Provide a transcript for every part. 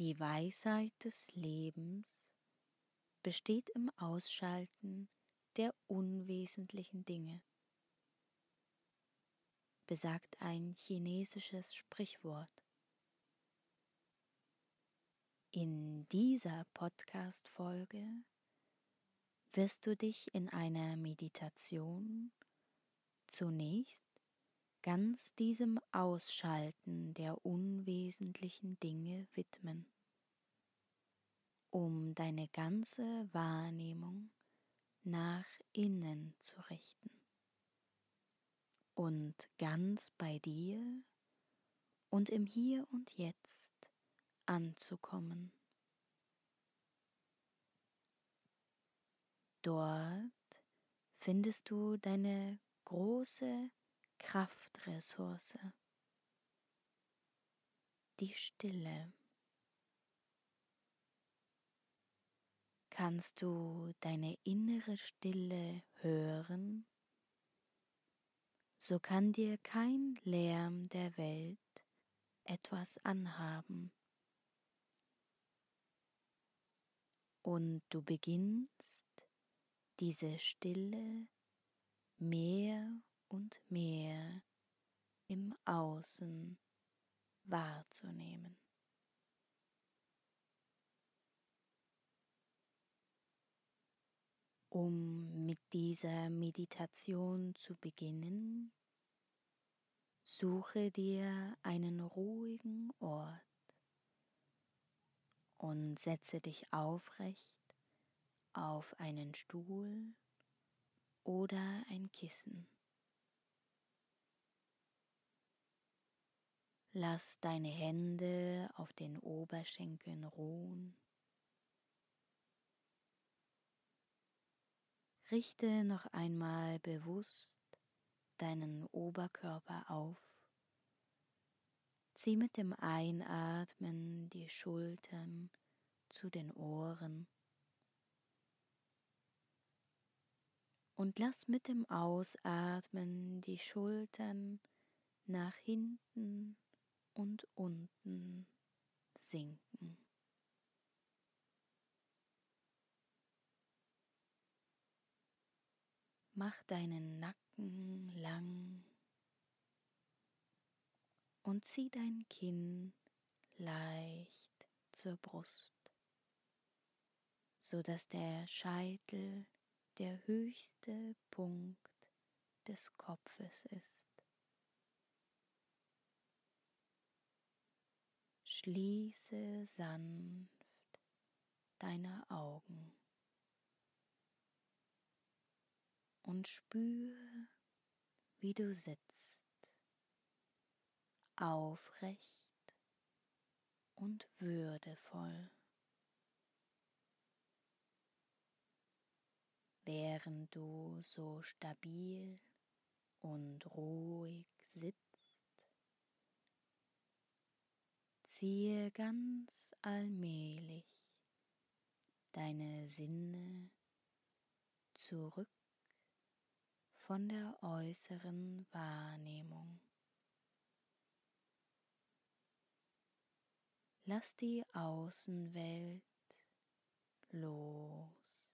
Die Weisheit des Lebens besteht im Ausschalten der unwesentlichen Dinge, besagt ein chinesisches Sprichwort. In dieser Podcast-Folge wirst du dich in einer Meditation zunächst ganz diesem Ausschalten der unwesentlichen Dinge widmen, um deine ganze Wahrnehmung nach innen zu richten und ganz bei dir und im Hier und Jetzt anzukommen. Dort findest du deine große Kraftressource, die Stille. Kannst du deine innere Stille hören, so kann dir kein Lärm der Welt etwas anhaben. Und du beginnst diese Stille mehr und mehr im Außen wahrzunehmen. Um mit dieser Meditation zu beginnen, suche dir einen ruhigen Ort und setze dich aufrecht auf einen Stuhl oder ein Kissen. Lass deine Hände auf den Oberschenkeln ruhen. Richte noch einmal bewusst deinen Oberkörper auf. Zieh mit dem Einatmen die Schultern zu den Ohren und lass mit dem Ausatmen die Schultern nach hinten und unten sinken. Mach deinen Nacken lang und zieh dein Kinn leicht zur Brust, so dass der Scheitel der höchste Punkt des Kopfes ist. Schließe sanft deine Augen und spüre, wie du sitzt, aufrecht und würdevoll. während du so stabil und ruhig sitzt. Ziehe ganz allmählich deine Sinne zurück von der äußeren Wahrnehmung. Lass die Außenwelt los.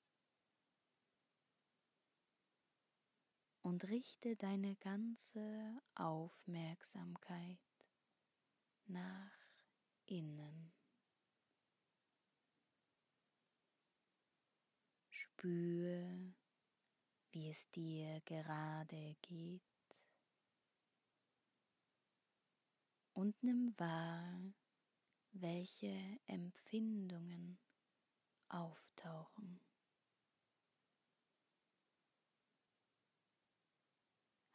und richte deine ganze Aufmerksamkeit nach innen. Spüre, wie es dir gerade geht und nimm wahr, welche Empfindungen auftauchen.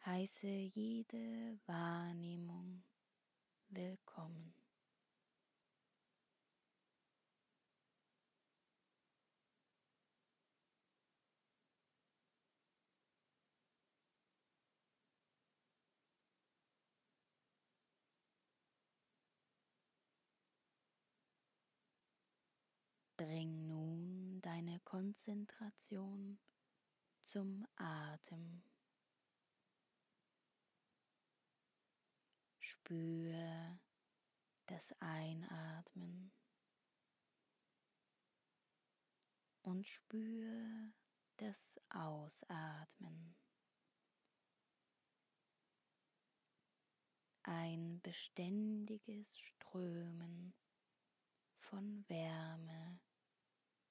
heiße jede Wahrnehmung willkommen. Bring nun deine Konzentration zum Atem. Spür das Einatmen und spür das Ausatmen. Ein beständiges Strömen von Wärme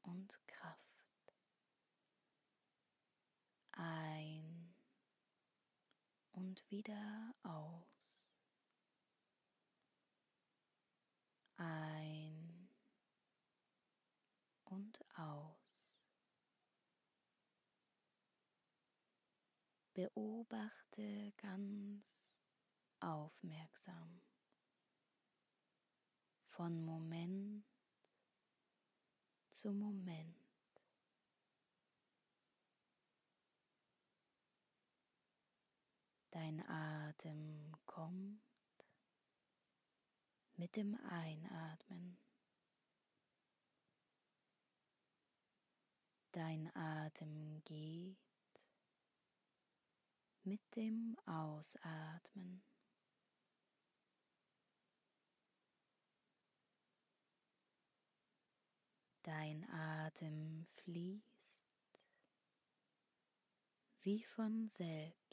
und Kraft. Ein und wieder aus. Ein und aus. Beobachte ganz aufmerksam von Moment zu Moment. Dein Atem kommt mit dem Einatmen. Dein Atem geht mit dem Ausatmen. Dein Atem fließt wie von selbst.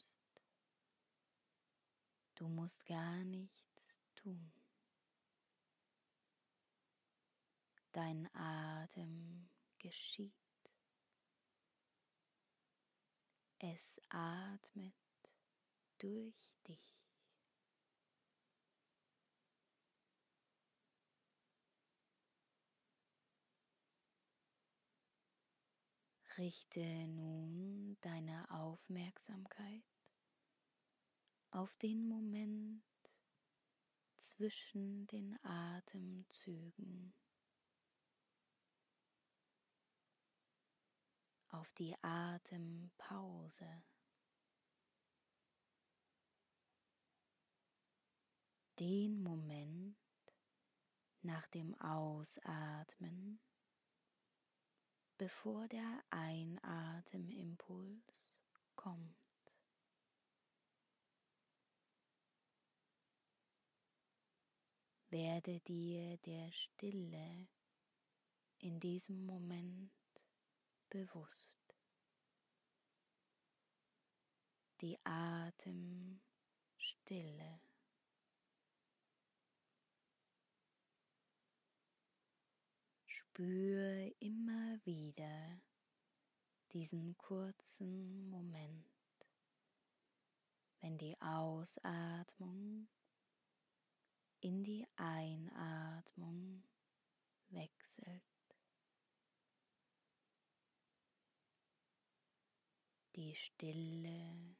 Du musst gar nichts tun. Dein Atem geschieht. Es atmet durch dich. Richte nun deine Aufmerksamkeit auf den Moment zwischen den Atemzügen, auf die Atempause. Den Moment nach dem Ausatmen bevor der Einatemimpuls kommt. Werde dir der Stille in diesem Moment bewusst. Die Atemstille. Spür immer wieder diesen kurzen Moment, wenn die Ausatmung in die Einatmung wechselt. Die Stille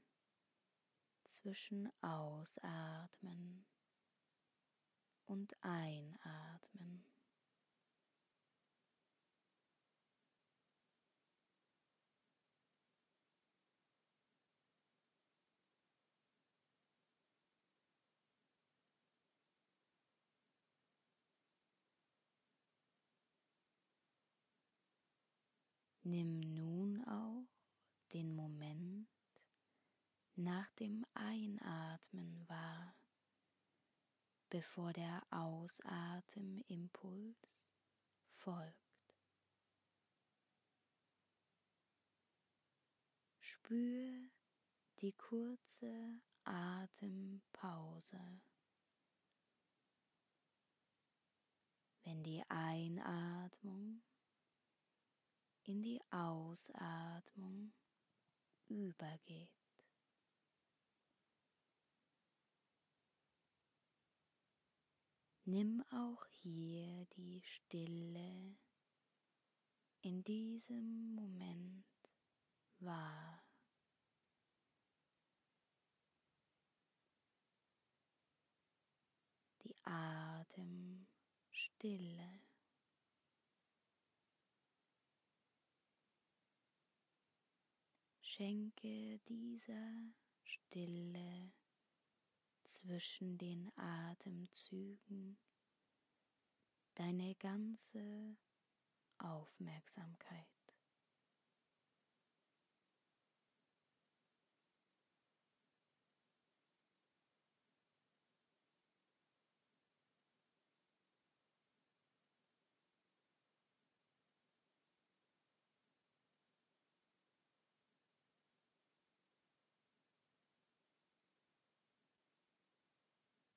zwischen Ausatmen und Einatmen. Nimm nun auch den Moment nach dem Einatmen wahr, bevor der Ausatemimpuls folgt. Spür die kurze Atempause. Wenn die Einatmung in die Ausatmung übergeht. Nimm auch hier die Stille in diesem Moment wahr. Die Atemstille. Schenke dieser Stille zwischen den Atemzügen deine ganze Aufmerksamkeit.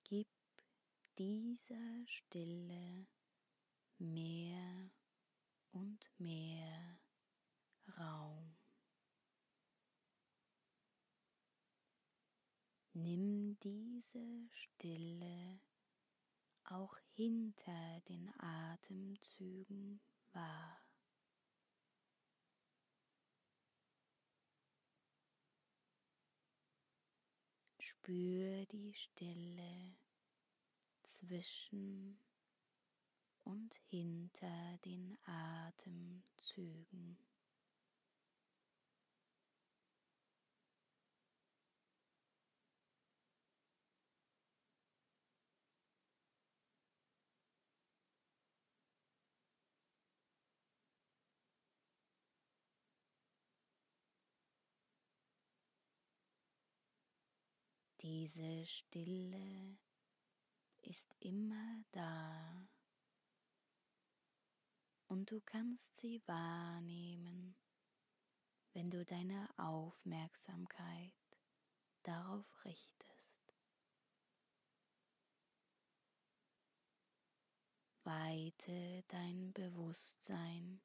Gib dieser Stille mehr und mehr Raum. Nimm diese Stille auch hinter den Atemzügen wahr. Spür die Stille zwischen und hinter den Atemzügen. Diese Stille ist immer da und du kannst sie wahrnehmen, wenn du deine Aufmerksamkeit darauf richtest. Weite dein Bewusstsein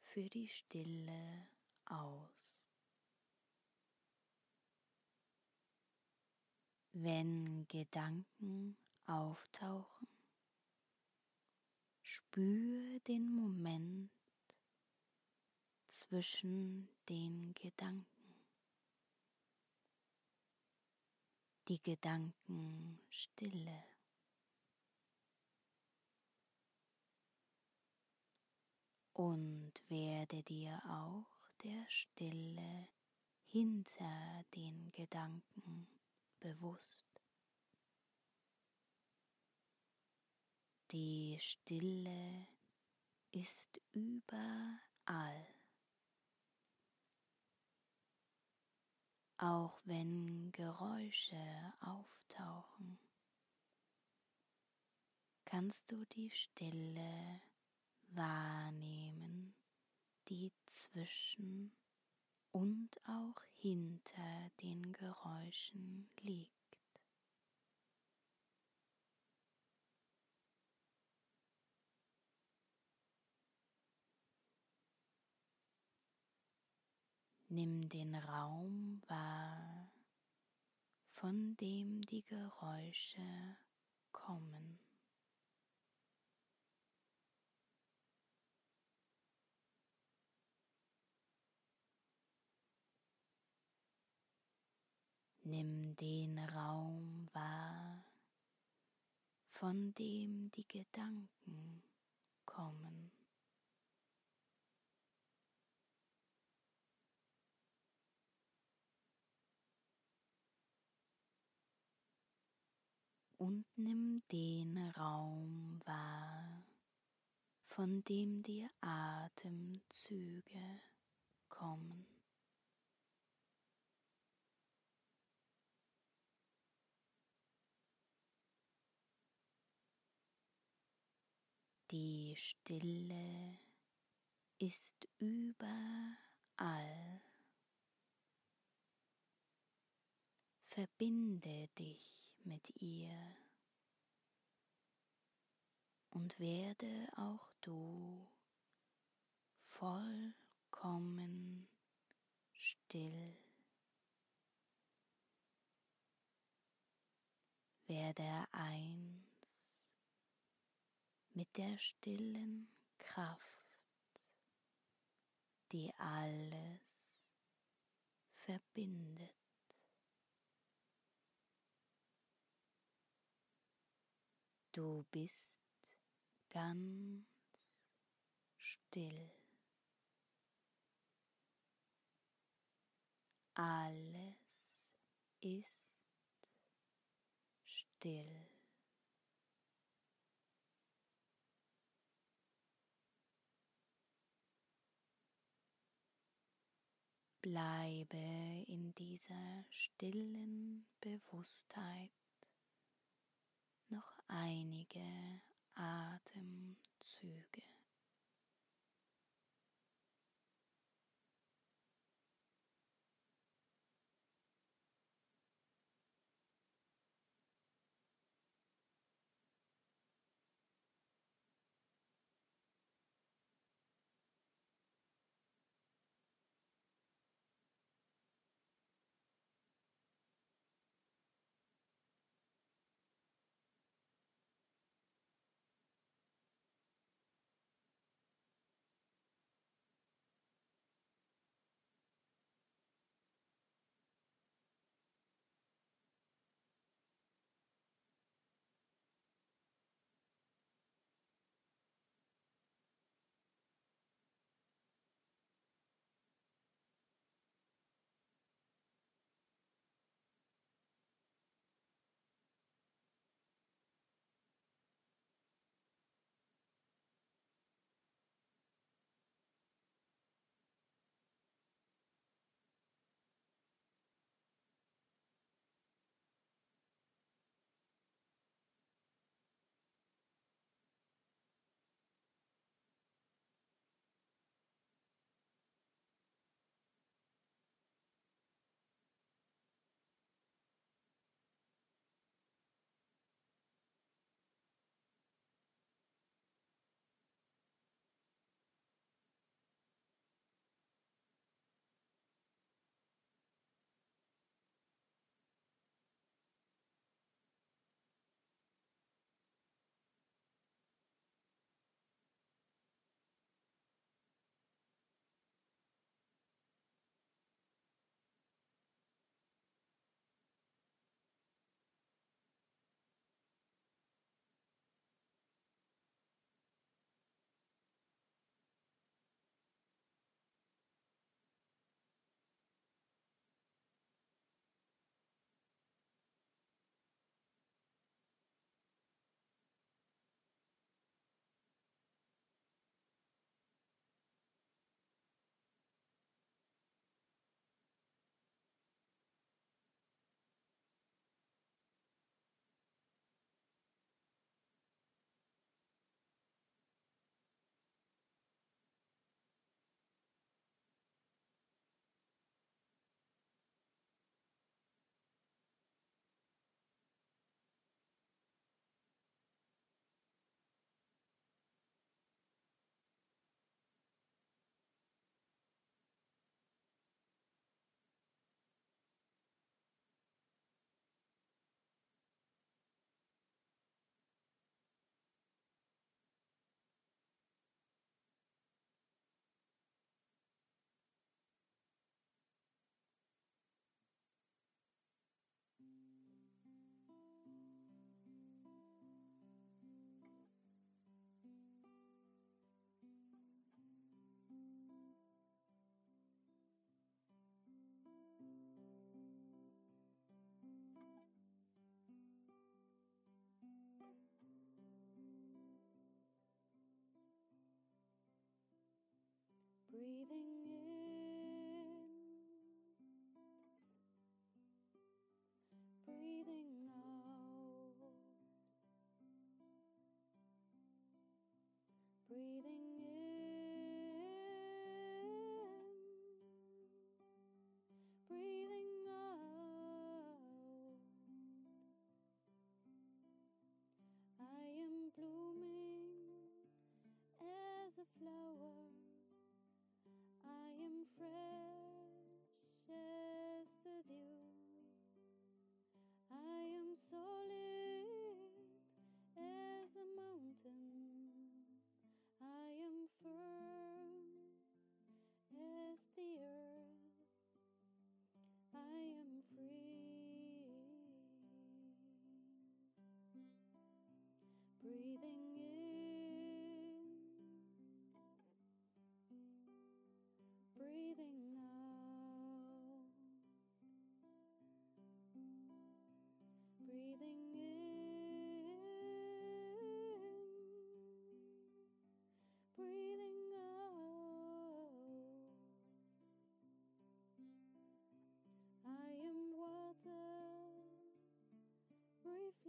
für die Stille aus. Wenn Gedanken auftauchen, spür den Moment zwischen den Gedanken. Die Gedankenstille. Und werde dir auch der Stille hinter den Gedanken bewusst. Die Stille ist überall. Auch wenn Geräusche auftauchen, kannst du die Stille wahrnehmen, die zwischen und auch hinter den Geräuschen liegt. Nimm den Raum wahr, von dem die Geräusche kommen. Nimm den Raum wahr, von dem die Gedanken kommen. Und nimm den Raum wahr, von dem die Atemzüge kommen. Die Stille ist überall. Verbinde dich mit ihr und werde auch du vollkommen still. Werde ein mit der stillen Kraft, die alles verbindet. Du bist ganz still. Alles ist still. Bleibe in dieser stillen Bewusstheit noch einige Atemzüge. Breathing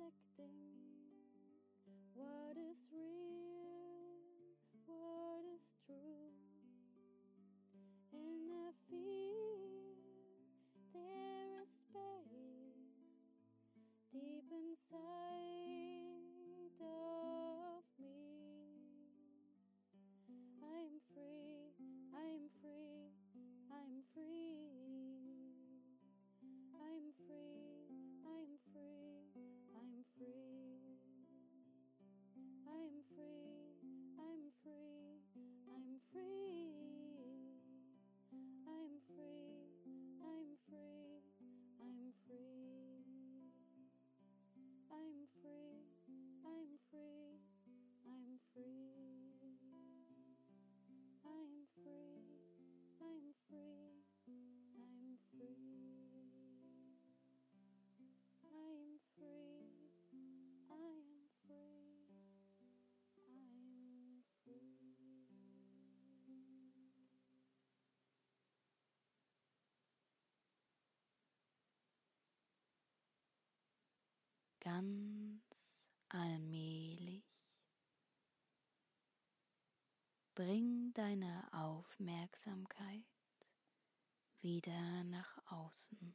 expecting Ganz allmählich bring deine Aufmerksamkeit wieder nach außen.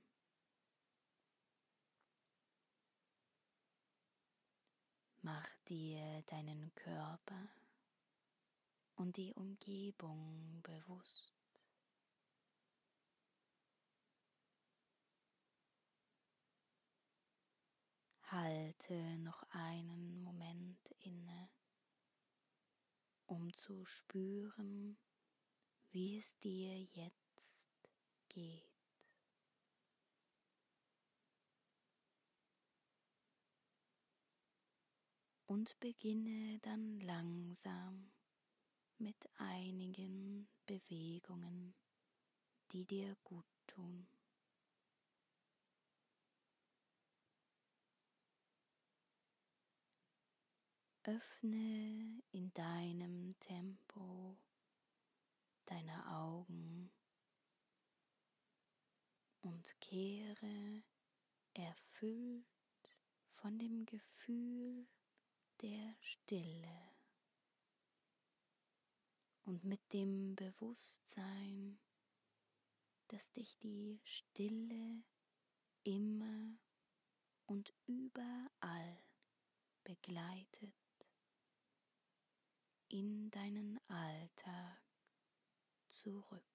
Mach dir deinen Körper und die Umgebung bewusst. Halte noch einen Moment inne, um zu spüren, wie es dir jetzt geht. Und beginne dann langsam mit einigen Bewegungen, die dir gut tun. Öffne in deinem Tempo deine Augen und kehre erfüllt von dem Gefühl der Stille und mit dem Bewusstsein, dass dich die Stille immer und überall begleitet in deinen Alltag zurück.